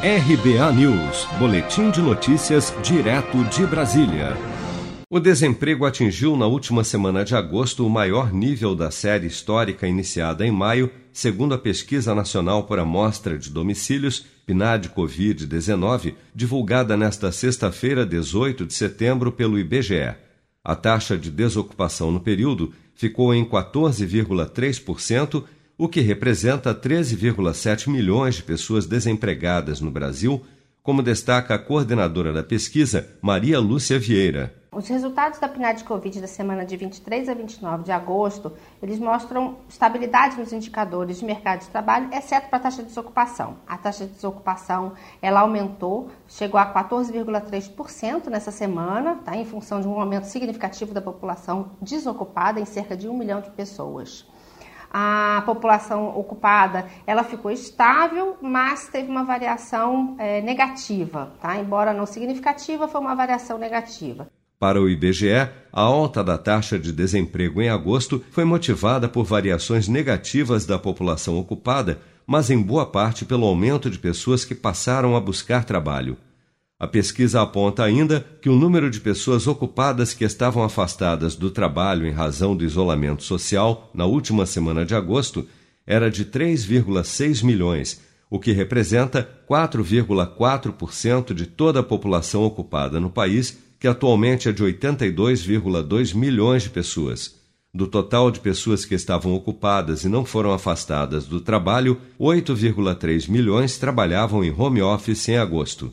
RBA News, Boletim de Notícias, direto de Brasília. O desemprego atingiu na última semana de agosto o maior nível da série histórica iniciada em maio, segundo a Pesquisa Nacional por Amostra de Domicílios, PNAD Covid-19, divulgada nesta sexta-feira, 18 de setembro, pelo IBGE. A taxa de desocupação no período ficou em 14,3% o que representa 13,7 milhões de pessoas desempregadas no Brasil, como destaca a coordenadora da pesquisa, Maria Lúcia Vieira. Os resultados da PNAD Covid da semana de 23 a 29 de agosto, eles mostram estabilidade nos indicadores de mercado de trabalho, exceto para a taxa de desocupação. A taxa de desocupação, ela aumentou, chegou a 14,3% nessa semana, tá, em função de um aumento significativo da população desocupada em cerca de um milhão de pessoas a população ocupada ela ficou estável, mas teve uma variação é, negativa, tá? embora não significativa, foi uma variação negativa. Para o IBGE, a alta da taxa de desemprego em agosto foi motivada por variações negativas da população ocupada, mas em boa parte pelo aumento de pessoas que passaram a buscar trabalho. A pesquisa aponta ainda que o número de pessoas ocupadas que estavam afastadas do trabalho em razão do isolamento social na última semana de agosto era de 3,6 milhões, o que representa 4,4% de toda a população ocupada no país, que atualmente é de 82,2 milhões de pessoas. Do total de pessoas que estavam ocupadas e não foram afastadas do trabalho, 8,3 milhões trabalhavam em home office em agosto.